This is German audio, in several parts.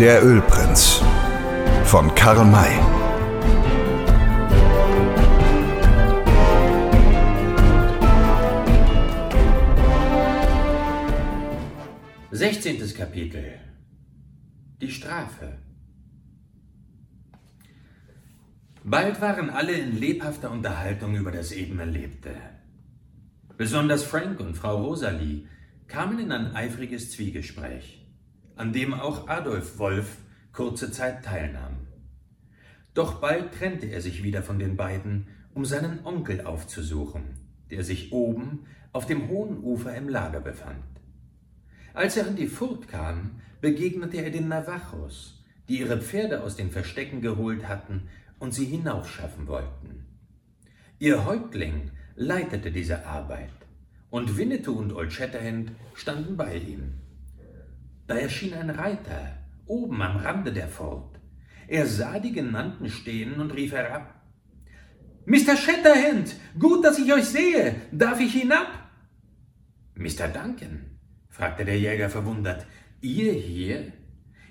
Der Ölprinz von Karl May. Sechzehntes Kapitel. Die Strafe. Bald waren alle in lebhafter Unterhaltung über das eben Erlebte. Besonders Frank und Frau Rosalie kamen in ein eifriges Zwiegespräch, an dem auch Adolf Wolf kurze Zeit teilnahm. Doch bald trennte er sich wieder von den beiden, um seinen Onkel aufzusuchen, der sich oben auf dem hohen Ufer im Lager befand. Als er an die Furt kam, begegnete er den Navajos, die ihre Pferde aus den Verstecken geholt hatten und sie hinaufschaffen wollten. Ihr Häuptling leitete diese Arbeit, und Winnetou und Old Shatterhand standen bei ihm. Da erschien ein Reiter oben am Rande der Fort. Er sah die Genannten stehen und rief herab. Mr. Shatterhand, gut, dass ich euch sehe. Darf ich hinab? Mr. Duncan, fragte der Jäger verwundert, ihr hier?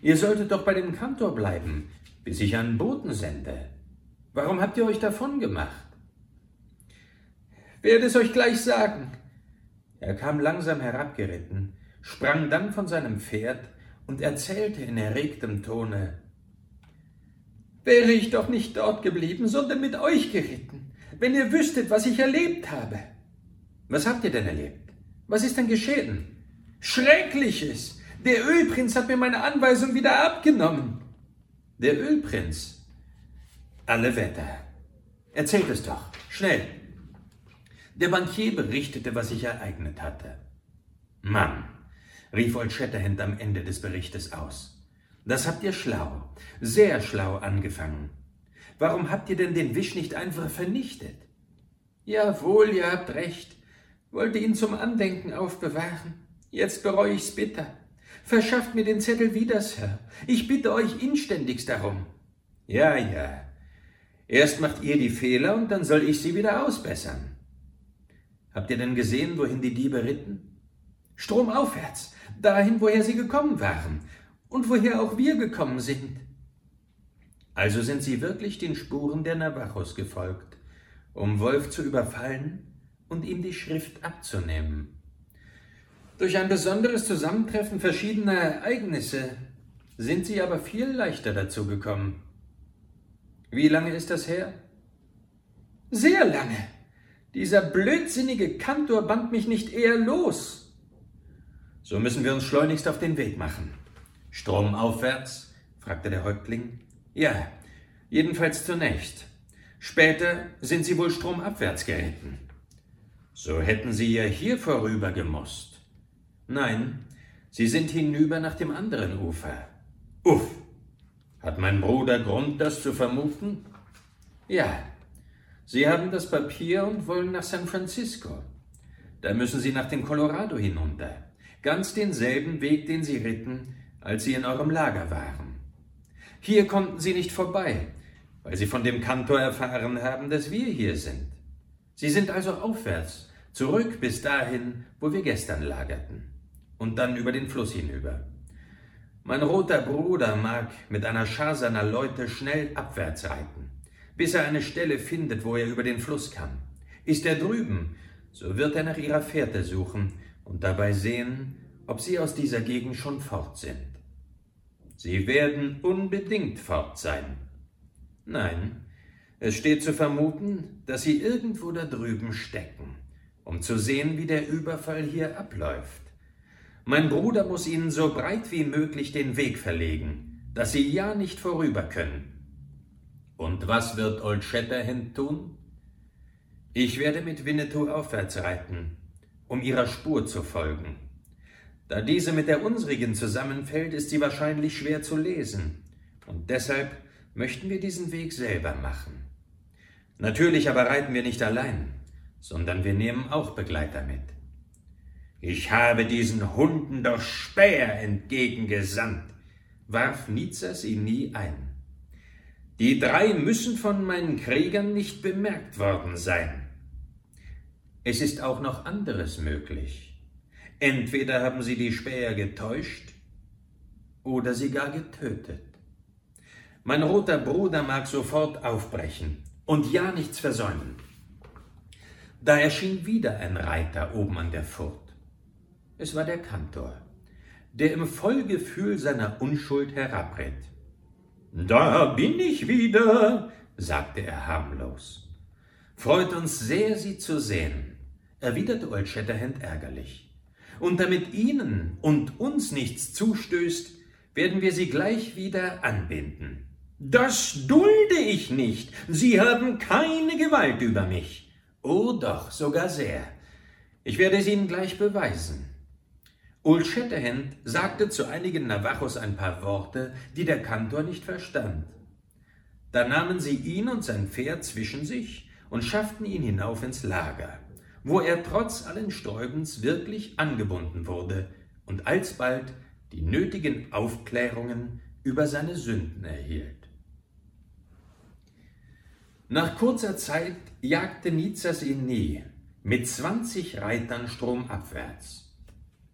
Ihr solltet doch bei dem Kantor bleiben, bis ich einen Boten sende. Warum habt ihr euch davon gemacht? Werde es euch gleich sagen. Er kam langsam herabgeritten, sprang dann von seinem Pferd und erzählte in erregtem Tone Wäre ich doch nicht dort geblieben, sondern mit euch geritten, wenn ihr wüsstet, was ich erlebt habe. Was habt ihr denn erlebt? Was ist denn geschehen? Schreckliches! Der Ölprinz hat mir meine Anweisung wieder abgenommen. Der Ölprinz, alle Wetter. Erzählt es doch, schnell. Der Bankier berichtete, was sich ereignet hatte. Mann, rief Old Shatterhand am Ende des Berichtes aus. Das habt ihr schlau, sehr schlau angefangen. Warum habt ihr denn den Wisch nicht einfach vernichtet? Jawohl, ihr habt recht. Wollte ihn zum Andenken aufbewahren. Jetzt bereue ich's bitter. Verschafft mir den Zettel wieder, Sir. Ich bitte euch inständigst darum. Ja, ja, Erst macht ihr die Fehler und dann soll ich sie wieder ausbessern. Habt ihr denn gesehen, wohin die Diebe ritten? Stromaufwärts, dahin, woher sie gekommen waren und woher auch wir gekommen sind. Also sind sie wirklich den Spuren der Navajos gefolgt, um Wolf zu überfallen und ihm die Schrift abzunehmen. Durch ein besonderes Zusammentreffen verschiedener Ereignisse sind sie aber viel leichter dazu gekommen. Wie lange ist das her? Sehr lange. Dieser blödsinnige Kantor band mich nicht eher los. So müssen wir uns schleunigst auf den Weg machen. Stromaufwärts? fragte der Häuptling. Ja, jedenfalls zunächst. Später sind sie wohl stromabwärts geritten. So hätten sie ja hier vorüber gemusst. Nein, sie sind hinüber nach dem anderen Ufer. Uff, hat mein Bruder Grund, das zu vermuten? Ja. Sie haben das Papier und wollen nach San Francisco. Da müssen Sie nach dem Colorado hinunter. Ganz denselben Weg, den Sie ritten, als Sie in eurem Lager waren. Hier konnten Sie nicht vorbei, weil Sie von dem Kantor erfahren haben, dass wir hier sind. Sie sind also aufwärts, zurück bis dahin, wo wir gestern lagerten, und dann über den Fluss hinüber. Mein roter Bruder mag mit einer Schar seiner Leute schnell abwärts reiten, bis er eine Stelle findet, wo er über den Fluss kann. Ist er drüben, so wird er nach ihrer Fährte suchen und dabei sehen, ob sie aus dieser Gegend schon fort sind. Sie werden unbedingt fort sein. Nein, es steht zu vermuten, dass sie irgendwo da drüben stecken, um zu sehen, wie der Überfall hier abläuft. Mein Bruder muss ihnen so breit wie möglich den Weg verlegen, dass sie ja nicht vorüber können. Und was wird Old Shatterhand tun? Ich werde mit Winnetou aufwärts reiten, um ihrer Spur zu folgen. Da diese mit der unsrigen zusammenfällt, ist sie wahrscheinlich schwer zu lesen, und deshalb möchten wir diesen Weg selber machen. Natürlich aber reiten wir nicht allein, sondern wir nehmen auch Begleiter mit. Ich habe diesen Hunden doch Späher entgegengesandt, warf Nizas ihn nie ein. Die drei müssen von meinen Kriegern nicht bemerkt worden sein. Es ist auch noch anderes möglich. Entweder haben sie die Späher getäuscht, oder sie gar getötet. Mein roter Bruder mag sofort aufbrechen und ja nichts versäumen. Da erschien wieder ein Reiter oben an der Furt. Es war der Kantor, der im Vollgefühl seiner Unschuld herabritt. Da bin ich wieder, sagte er harmlos. Freut uns sehr, Sie zu sehen, erwiderte Old Shatterhand ärgerlich. Und damit Ihnen und uns nichts zustößt, werden wir Sie gleich wieder anbinden. Das dulde ich nicht. Sie haben keine Gewalt über mich. Oh doch, sogar sehr. Ich werde es Ihnen gleich beweisen. Old Shatterhand sagte zu einigen Navajos ein paar Worte, die der Kantor nicht verstand. Da nahmen sie ihn und sein Pferd zwischen sich und schafften ihn hinauf ins Lager, wo er trotz allen Sträubens wirklich angebunden wurde und alsbald die nötigen Aufklärungen über seine Sünden erhielt. Nach kurzer Zeit jagte Nizas ihn nie, mit zwanzig Reitern stromabwärts.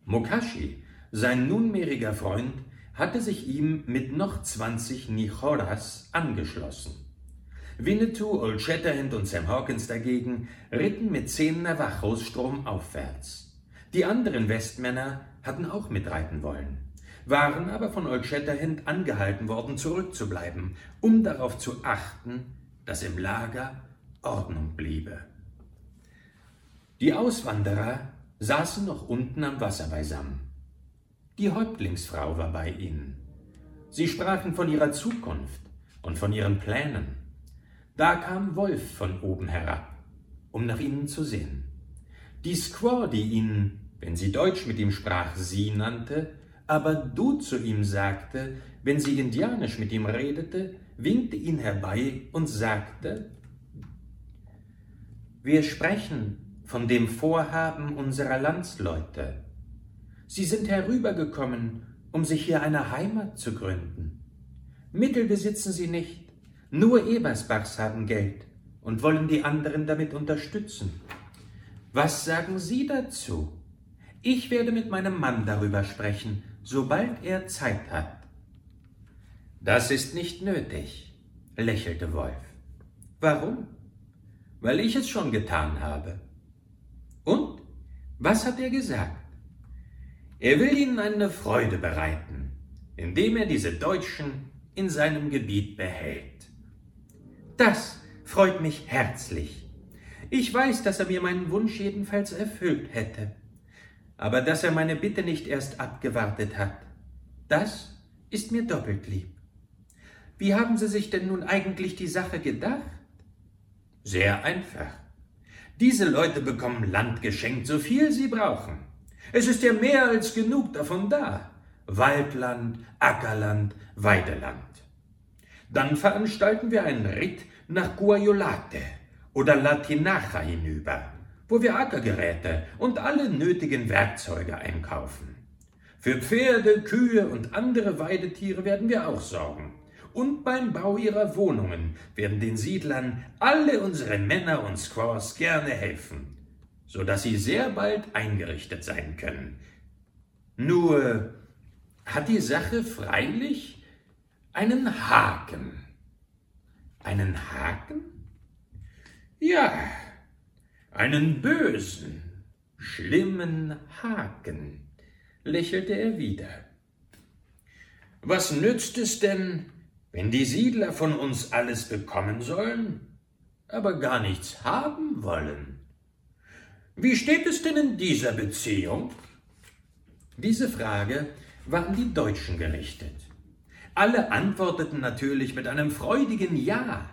Mokashi, sein nunmehriger Freund, hatte sich ihm mit noch zwanzig Nichoras angeschlossen. Winnetou, Old Shatterhand und Sam Hawkins dagegen ritten mit zehn Navajos stromaufwärts. Die anderen Westmänner hatten auch mitreiten wollen, waren aber von Old Shatterhand angehalten worden, zurückzubleiben, um darauf zu achten, dass im Lager Ordnung bliebe. Die Auswanderer saßen noch unten am Wasser beisammen. Die Häuptlingsfrau war bei ihnen. Sie sprachen von ihrer Zukunft und von ihren Plänen. Da kam Wolf von oben herab, um nach ihnen zu sehen. Die Squaw, die ihn, wenn sie Deutsch mit ihm sprach, sie nannte, aber du zu ihm sagte, wenn sie indianisch mit ihm redete, winkte ihn herbei und sagte, wir sprechen von dem Vorhaben unserer Landsleute. Sie sind herübergekommen, um sich hier eine Heimat zu gründen. Mittel besitzen sie nicht, nur Ebersbachs haben Geld und wollen die anderen damit unterstützen. Was sagen Sie dazu? Ich werde mit meinem Mann darüber sprechen, sobald er Zeit hat. Das ist nicht nötig, lächelte Wolf. Warum? Weil ich es schon getan habe. Und? Was hat er gesagt? Er will ihnen eine Freude bereiten, indem er diese Deutschen in seinem Gebiet behält. Das freut mich herzlich. Ich weiß, dass er mir meinen Wunsch jedenfalls erfüllt hätte. Aber dass er meine Bitte nicht erst abgewartet hat, das ist mir doppelt lieb. Wie haben Sie sich denn nun eigentlich die Sache gedacht? Sehr einfach. Diese Leute bekommen Land geschenkt, so viel sie brauchen. Es ist ja mehr als genug davon da. Waldland, Ackerland, Weideland. Dann veranstalten wir einen Ritt nach Guayolate oder Latinacha hinüber, wo wir Ackergeräte und alle nötigen Werkzeuge einkaufen. Für Pferde, Kühe und andere Weidetiere werden wir auch sorgen und beim Bau ihrer Wohnungen werden den Siedlern alle unsere Männer und Squaws gerne helfen, so dass sie sehr bald eingerichtet sein können. Nur hat die Sache freilich einen Haken. Einen Haken? Ja, einen bösen, schlimmen Haken, lächelte er wieder. Was nützt es denn, wenn die Siedler von uns alles bekommen sollen, aber gar nichts haben wollen. Wie steht es denn in dieser Beziehung? Diese Frage war an die Deutschen gerichtet. Alle antworteten natürlich mit einem freudigen Ja.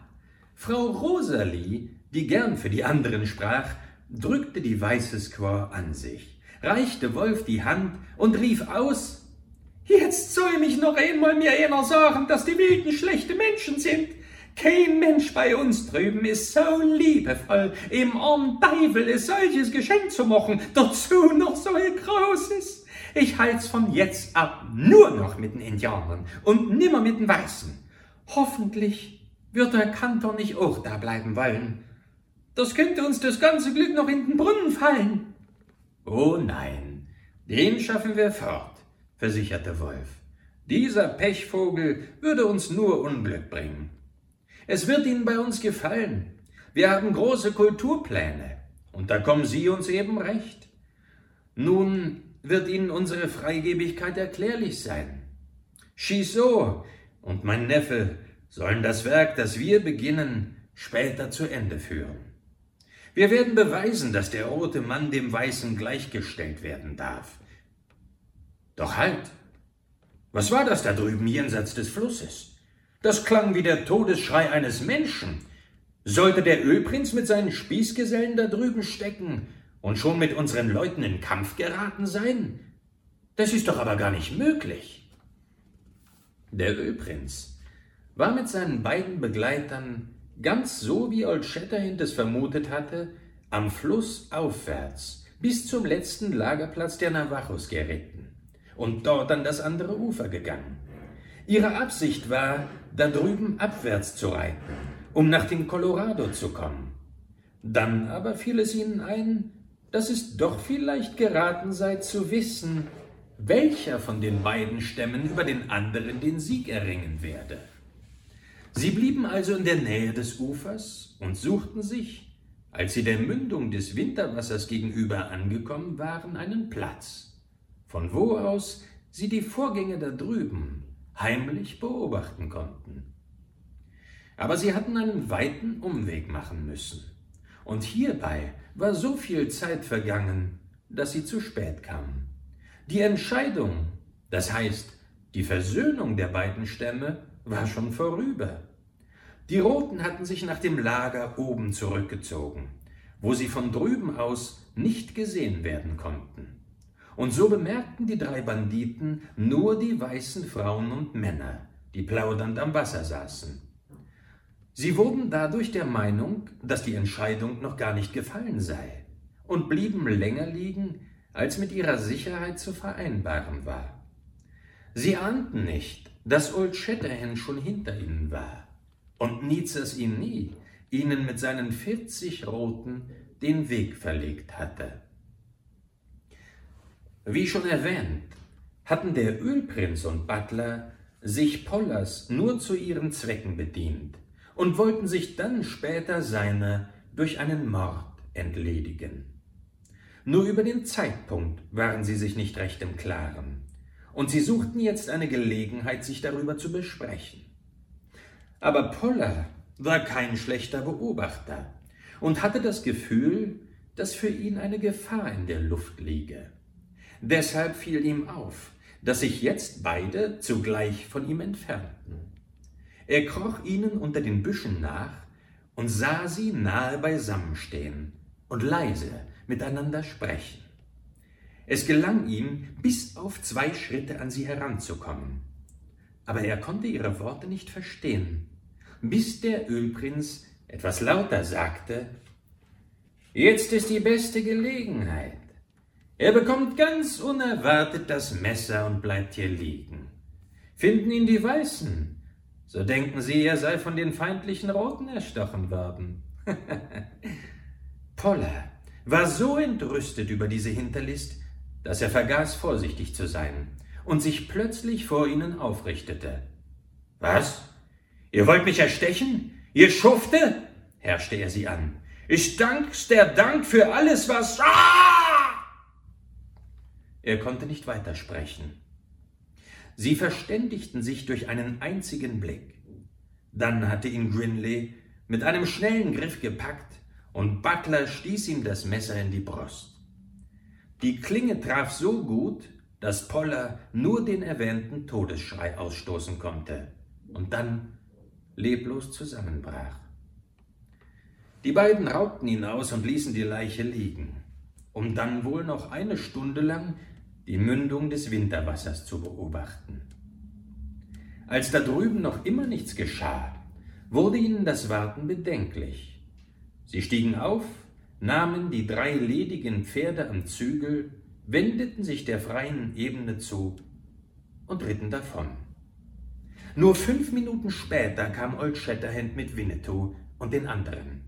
Frau Rosalie, die gern für die anderen sprach, drückte die weiße Squaw an sich, reichte Wolf die Hand und rief aus Jetzt soll mich noch einmal mir einer sagen, dass die Wilden schlechte Menschen sind. Kein Mensch bei uns drüben ist so liebevoll, im armen Teufel ist solches Geschenk zu machen, dazu noch so ein großes. Ich halt's von jetzt ab nur noch mit den Indianern und nimmer mit den Weißen. Hoffentlich wird der Kantor nicht auch da bleiben wollen. Das könnte uns das ganze Glück noch in den Brunnen fallen. Oh nein, den schaffen wir fort versicherte Wolf. Dieser Pechvogel würde uns nur Unglück bringen. Es wird Ihnen bei uns gefallen. Wir haben große Kulturpläne. Und da kommen Sie uns eben recht. Nun wird Ihnen unsere Freigebigkeit erklärlich sein. Chisot und mein Neffe sollen das Werk, das wir beginnen, später zu Ende führen. Wir werden beweisen, dass der rote Mann dem Weißen gleichgestellt werden darf. Doch halt! Was war das da drüben jenseits des Flusses? Das klang wie der Todesschrei eines Menschen. Sollte der Ölprinz mit seinen Spießgesellen da drüben stecken und schon mit unseren Leuten in Kampf geraten sein? Das ist doch aber gar nicht möglich. Der Ölprinz war mit seinen beiden Begleitern ganz so, wie Old Shatterhand es vermutet hatte, am Fluss aufwärts bis zum letzten Lagerplatz der Navajos geritten und dort an das andere Ufer gegangen. Ihre Absicht war, da drüben abwärts zu reiten, um nach dem Colorado zu kommen. Dann aber fiel es ihnen ein, dass es doch vielleicht geraten sei zu wissen, welcher von den beiden Stämmen über den anderen den Sieg erringen werde. Sie blieben also in der Nähe des Ufers und suchten sich, als sie der Mündung des Winterwassers gegenüber angekommen waren, einen Platz, von wo aus sie die Vorgänge da drüben heimlich beobachten konnten. Aber sie hatten einen weiten Umweg machen müssen, und hierbei war so viel Zeit vergangen, dass sie zu spät kamen. Die Entscheidung, das heißt die Versöhnung der beiden Stämme, war schon vorüber. Die Roten hatten sich nach dem Lager oben zurückgezogen, wo sie von drüben aus nicht gesehen werden konnten. Und so bemerkten die drei Banditen nur die weißen Frauen und Männer, die plaudernd am Wasser saßen. Sie wurden dadurch der Meinung, dass die Entscheidung noch gar nicht gefallen sei, und blieben länger liegen, als mit ihrer Sicherheit zu vereinbaren war. Sie ahnten nicht, dass Old Shatterhand schon hinter ihnen war und Nizas ihn nie, ihnen mit seinen vierzig Roten den Weg verlegt hatte. Wie schon erwähnt, hatten der Ölprinz und Butler sich Pollas nur zu ihren Zwecken bedient und wollten sich dann später seiner durch einen Mord entledigen. Nur über den Zeitpunkt waren sie sich nicht recht im Klaren und sie suchten jetzt eine Gelegenheit, sich darüber zu besprechen. Aber Poller war kein schlechter Beobachter und hatte das Gefühl, dass für ihn eine Gefahr in der Luft liege. Deshalb fiel ihm auf, dass sich jetzt beide zugleich von ihm entfernten. Er kroch ihnen unter den Büschen nach und sah sie nahe beisammen stehen und leise miteinander sprechen. Es gelang ihm, bis auf zwei Schritte an sie heranzukommen. Aber er konnte ihre Worte nicht verstehen, bis der Ölprinz etwas lauter sagte, Jetzt ist die beste Gelegenheit. Er bekommt ganz unerwartet das Messer und bleibt hier liegen. Finden ihn die Weißen, so denken sie, er sei von den feindlichen Roten erstochen worden. Poller war so entrüstet über diese Hinterlist, dass er vergaß, vorsichtig zu sein und sich plötzlich vor ihnen aufrichtete. Was? Ihr wollt mich erstechen? Ihr Schufte? herrschte er sie an. Ich dank's der Dank für alles, was. Ah! Er konnte nicht weitersprechen. Sie verständigten sich durch einen einzigen Blick. Dann hatte ihn Grinley mit einem schnellen Griff gepackt und Butler stieß ihm das Messer in die Brust. Die Klinge traf so gut, dass Poller nur den erwähnten Todesschrei ausstoßen konnte und dann leblos zusammenbrach. Die beiden raubten ihn aus und ließen die Leiche liegen, um dann wohl noch eine Stunde lang die Mündung des Winterwassers zu beobachten. Als da drüben noch immer nichts geschah, wurde ihnen das Warten bedenklich. Sie stiegen auf nahmen die drei ledigen Pferde am Zügel, wendeten sich der freien Ebene zu und ritten davon. Nur fünf Minuten später kam Old Shatterhand mit Winnetou und den anderen.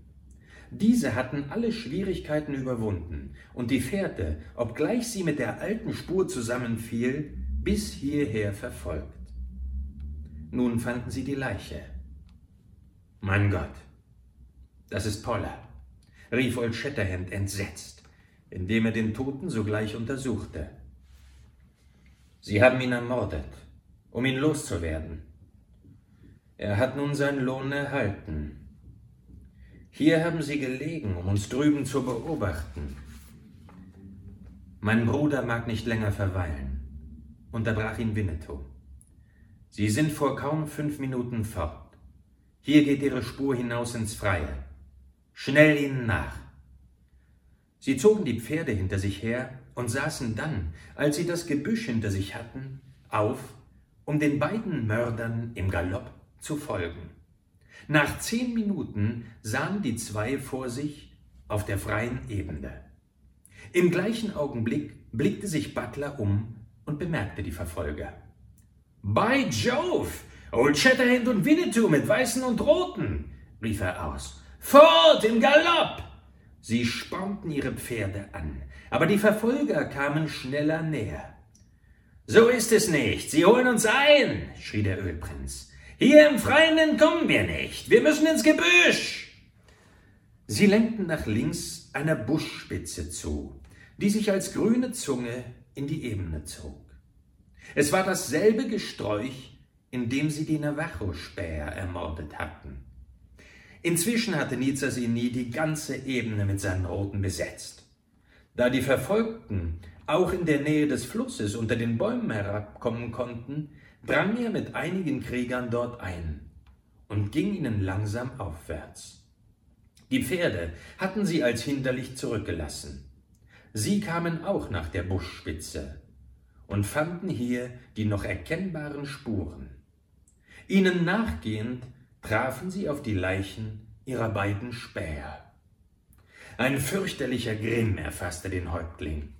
Diese hatten alle Schwierigkeiten überwunden und die Fährte, obgleich sie mit der alten Spur zusammenfiel, bis hierher verfolgt. Nun fanden sie die Leiche. Mein Gott, das ist Poller, rief Old Shatterhand entsetzt, indem er den Toten sogleich untersuchte. Sie haben ihn ermordet, um ihn loszuwerden. Er hat nun seinen Lohn erhalten. Hier haben Sie gelegen, um uns drüben zu beobachten. Mein Bruder mag nicht länger verweilen, unterbrach ihn Winnetou. Sie sind vor kaum fünf Minuten fort. Hier geht Ihre Spur hinaus ins Freie. Schnell ihnen nach. Sie zogen die Pferde hinter sich her und saßen dann, als sie das Gebüsch hinter sich hatten, auf, um den beiden Mördern im Galopp zu folgen. Nach zehn Minuten sahen die zwei vor sich auf der freien Ebene. Im gleichen Augenblick blickte sich Butler um und bemerkte die Verfolger. By Jove! Old Shatterhand und Winnetou mit Weißen und Roten! rief er aus. Fort im Galopp! Sie spornten ihre Pferde an, aber die Verfolger kamen schneller näher. So ist es nicht, sie holen uns ein, schrie der Ölprinz. Hier im Freien entkommen wir nicht, wir müssen ins Gebüsch. Sie lenkten nach links einer Buschspitze zu, die sich als grüne Zunge in die Ebene zog. Es war dasselbe Gesträuch, in dem sie die Navajo-Späher ermordet hatten. Inzwischen hatte Nizasini die ganze Ebene mit seinen Roten besetzt. Da die Verfolgten auch in der Nähe des Flusses unter den Bäumen herabkommen konnten, drang er mit einigen Kriegern dort ein und ging ihnen langsam aufwärts. Die Pferde hatten sie als hinderlich zurückgelassen. Sie kamen auch nach der Buschspitze und fanden hier die noch erkennbaren Spuren. Ihnen nachgehend trafen sie auf die Leichen ihrer beiden Späher. Ein fürchterlicher Grimm erfasste den Häuptling.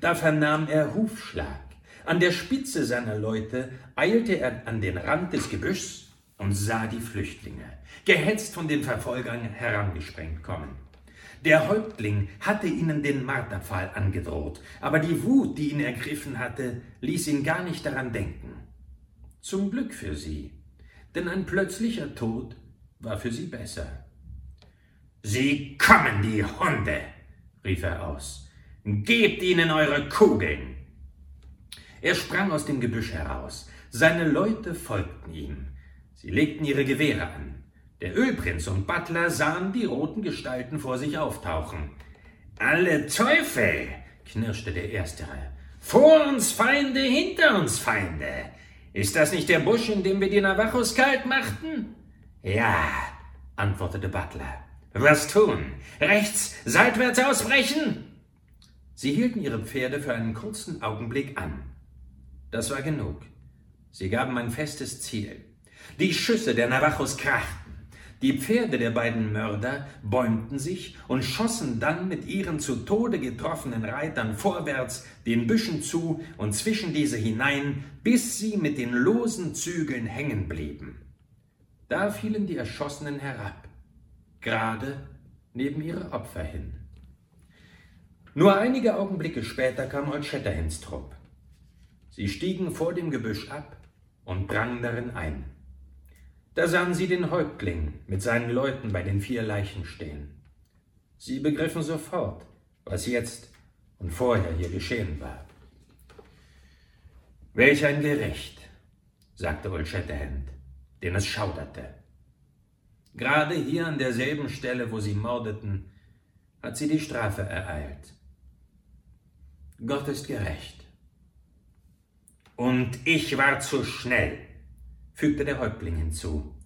Da vernahm er Hufschlag. An der Spitze seiner Leute eilte er an den Rand des Gebüschs und sah die Flüchtlinge, gehetzt von den Verfolgern herangesprengt kommen. Der Häuptling hatte ihnen den Marterpfahl angedroht, aber die Wut, die ihn ergriffen hatte, ließ ihn gar nicht daran denken. Zum Glück für sie, denn ein plötzlicher Tod war für sie besser. Sie kommen, die Hunde, rief er aus. Gebt ihnen eure Kugeln. Er sprang aus dem Gebüsch heraus. Seine Leute folgten ihm. Sie legten ihre Gewehre an. Der Ölprinz und Butler sahen die roten Gestalten vor sich auftauchen. Alle Teufel! knirschte der Erstere. Vor uns Feinde, hinter uns Feinde. Ist das nicht der Busch, in dem wir die Navajos kalt machten? Ja, antwortete Butler. Was tun? Rechts, seitwärts ausbrechen? Sie hielten ihre Pferde für einen kurzen Augenblick an. Das war genug. Sie gaben ein festes Ziel. Die Schüsse der Navajos krachten. Die Pferde der beiden Mörder bäumten sich und schossen dann mit ihren zu Tode getroffenen Reitern vorwärts den Büschen zu und zwischen diese hinein, bis sie mit den losen Zügeln hängen blieben. Da fielen die Erschossenen herab, gerade neben ihre Opfer hin. Nur einige Augenblicke später kam Old Shatterhands Trupp. Sie stiegen vor dem Gebüsch ab und drangen darin ein. Da sahen sie den Häuptling mit seinen Leuten bei den vier Leichen stehen. Sie begriffen sofort, was jetzt und vorher hier geschehen war. Welch ein Gericht, sagte Old Shatterhand, den es schauderte. Gerade hier an derselben Stelle, wo sie mordeten, hat sie die Strafe ereilt. Gott ist gerecht. Und ich war zu schnell, fügte der Häuptling hinzu.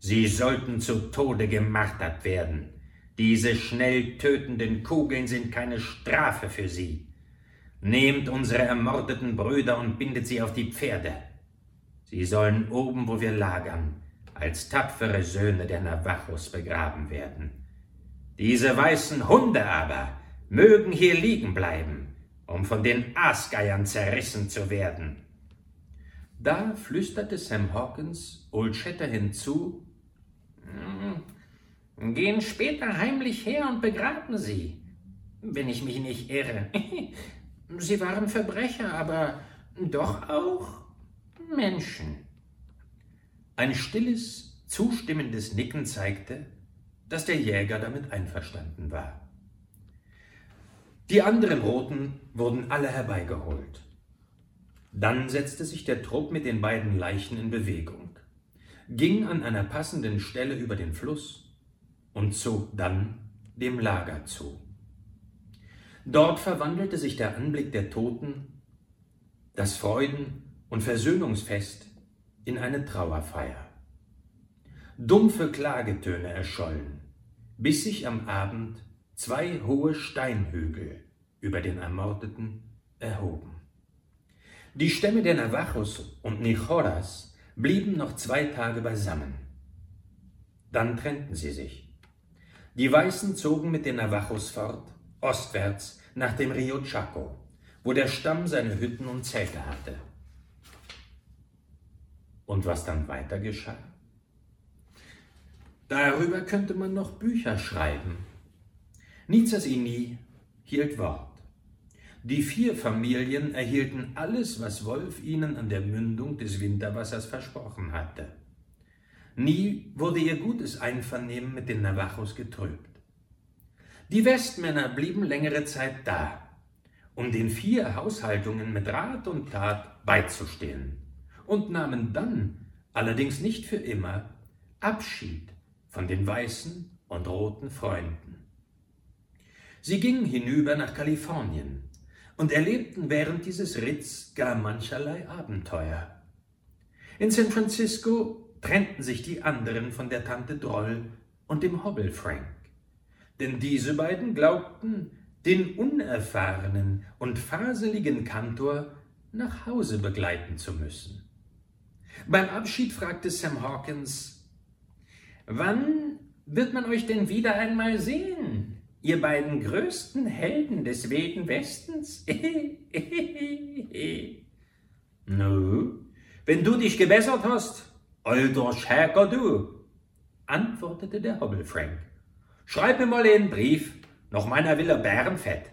Sie sollten zu Tode gemartert werden. Diese schnell tötenden Kugeln sind keine Strafe für sie. Nehmt unsere ermordeten Brüder und bindet sie auf die Pferde. Sie sollen oben, wo wir lagern, als tapfere Söhne der Navajos begraben werden. Diese weißen Hunde aber mögen hier liegen bleiben, um von den Aasgeiern zerrissen zu werden. Da flüsterte Sam Hawkins Old Shatter hinzu, hm, Gehen später heimlich her und begraben sie, wenn ich mich nicht irre. Sie waren Verbrecher, aber doch auch Menschen. Ein stilles, zustimmendes Nicken zeigte, dass der Jäger damit einverstanden war. Die anderen Roten wurden alle herbeigeholt. Dann setzte sich der Trupp mit den beiden Leichen in Bewegung, ging an einer passenden Stelle über den Fluss und zog dann dem Lager zu. Dort verwandelte sich der Anblick der Toten, das Freuden- und Versöhnungsfest in eine Trauerfeier. Dumpfe Klagetöne erschollen, bis sich am Abend zwei hohe Steinhügel über den Ermordeten erhoben. Die Stämme der Navajos und Nichoras blieben noch zwei Tage beisammen. Dann trennten sie sich. Die Weißen zogen mit den Navajos fort, ostwärts nach dem Rio Chaco, wo der Stamm seine Hütten und Zelte hatte. Und was dann weiter geschah? Darüber könnte man noch Bücher schreiben. Nizas Ini hielt Wort. Die vier Familien erhielten alles, was Wolf ihnen an der Mündung des Winterwassers versprochen hatte. Nie wurde ihr gutes Einvernehmen mit den Navajos getrübt. Die Westmänner blieben längere Zeit da, um den vier Haushaltungen mit Rat und Tat beizustehen und nahmen dann, allerdings nicht für immer, Abschied von den weißen und roten Freunden. Sie gingen hinüber nach Kalifornien und erlebten während dieses Ritts gar mancherlei Abenteuer. In San Francisco trennten sich die anderen von der Tante Droll und dem Hobble Frank, denn diese beiden glaubten, den unerfahrenen und faseligen Kantor nach Hause begleiten zu müssen. Beim Abschied fragte Sam Hawkins, Wann wird man euch denn wieder einmal sehen? Ihr beiden größten Helden des Wilden Westens? nu, wenn du dich gebessert hast, alter Schäker du, antwortete der Hobbelfrank. Schreib mir mal einen Brief nach meiner Villa Bärenfett.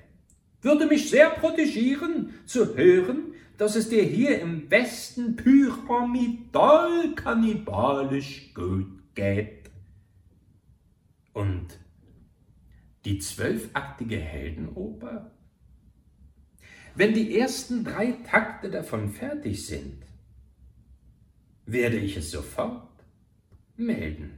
Würde mich sehr protegieren, zu hören, dass es dir hier im Westen pyramidal kannibalisch gut geht. Und die zwölfaktige Heldenoper? Wenn die ersten drei Takte davon fertig sind, werde ich es sofort melden.